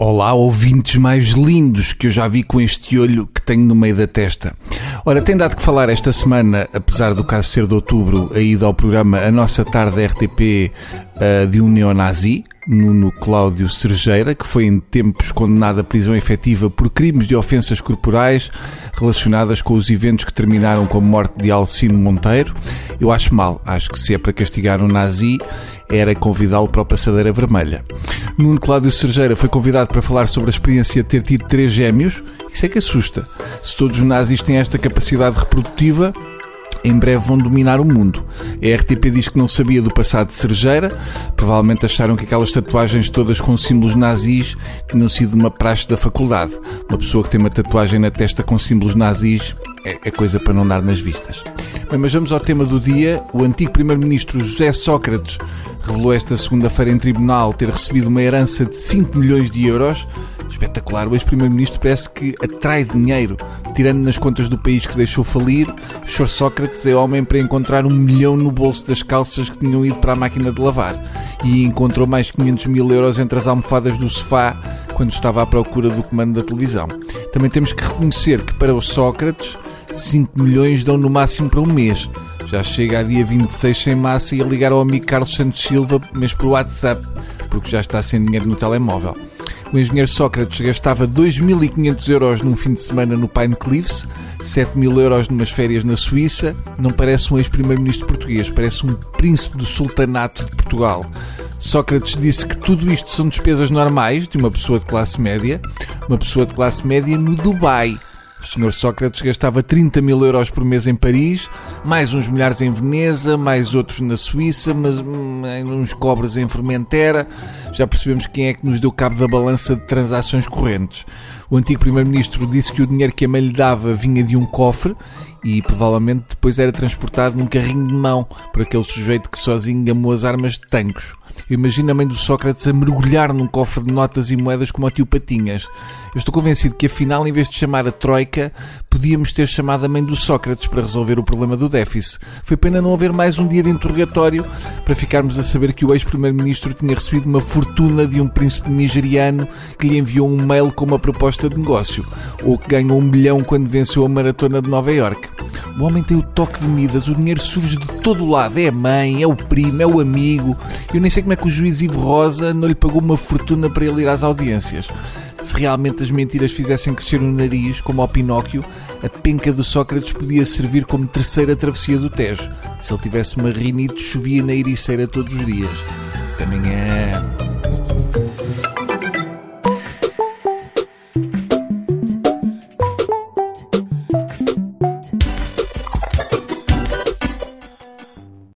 Olá, ouvintes mais lindos que eu já vi com este olho que tenho no meio da testa. Ora, tem dado que falar esta semana, apesar do caso ser de outubro, a ida ao programa A Nossa Tarde RTP uh, de um neonazi, Nuno Cláudio Sergeira, que foi em tempos condenado à prisão efetiva por crimes de ofensas corporais relacionadas com os eventos que terminaram com a morte de Alcino Monteiro. Eu acho mal, acho que se é para castigar um nazi, era convidá-lo para a Passadeira Vermelha. Nuno Cláudio Sergeira foi convidado para falar sobre a experiência de ter tido três gêmeos. Isso é que assusta. Se todos os nazis têm esta capacidade reprodutiva, em breve vão dominar o mundo. A RTP diz que não sabia do passado de Sergeira, provavelmente acharam que aquelas tatuagens todas com símbolos nazis tinham sido uma praxe da faculdade. Uma pessoa que tem uma tatuagem na testa com símbolos nazis é, é coisa para não dar nas vistas. Bem, mas vamos ao tema do dia. O antigo primeiro-ministro José Sócrates revelou esta segunda-feira em tribunal ter recebido uma herança de 5 milhões de euros. Espetacular, o ex-primeiro-ministro parece que atrai dinheiro, tirando nas contas do país que deixou falir. O Sr. Sócrates é homem para encontrar um milhão no bolso das calças que tinham ido para a máquina de lavar. E encontrou mais 500 mil euros entre as almofadas do sofá quando estava à procura do comando da televisão. Também temos que reconhecer que para o Sócrates 5 milhões dão no máximo para um mês. Já chega a dia 26 sem massa e a ligar ao amigo Carlos Santos Silva, mas por WhatsApp, porque já está sem dinheiro no telemóvel. O engenheiro Sócrates gastava 2.500 euros num fim de semana no Pine Cliffs, 7.000 euros numas férias na Suíça. Não parece um ex-primeiro-ministro português, parece um príncipe do sultanato de Portugal. Sócrates disse que tudo isto são despesas normais de uma pessoa de classe média, uma pessoa de classe média no Dubai. O Sr. Sócrates gastava 30 mil euros por mês em Paris, mais uns milhares em Veneza, mais outros na Suíça, mas hum, uns cobres em Formentera. Já percebemos quem é que nos deu cabo da balança de transações correntes. O antigo Primeiro-Ministro disse que o dinheiro que a mãe lhe dava vinha de um cofre e provavelmente depois era transportado num carrinho de mão por aquele sujeito que sozinho gamou as armas de tancos. Imagina a mãe do Sócrates a mergulhar num cofre de notas e moedas como o tio Patinhas. Eu estou convencido que afinal, em vez de chamar a Troika, podíamos ter chamado a mãe do Sócrates para resolver o problema do déficit. Foi pena não haver mais um dia de interrogatório para ficarmos a saber que o ex-primeiro-ministro tinha recebido uma fortuna de um príncipe nigeriano que lhe enviou um mail com uma proposta de negócio, ou que ganhou um milhão quando venceu a maratona de Nova York. O homem tem o toque de Midas, o dinheiro surge de todo o lado. É a mãe, é o primo, é o amigo. Eu nem sei como é que o juiz Ivo Rosa não lhe pagou uma fortuna para ele ir às audiências. Se realmente as mentiras fizessem crescer o nariz, como ao Pinóquio, a penca do Sócrates podia servir como terceira travessia do Tejo. Se ele tivesse uma rinite, chovia na ericeira todos os dias. Também é.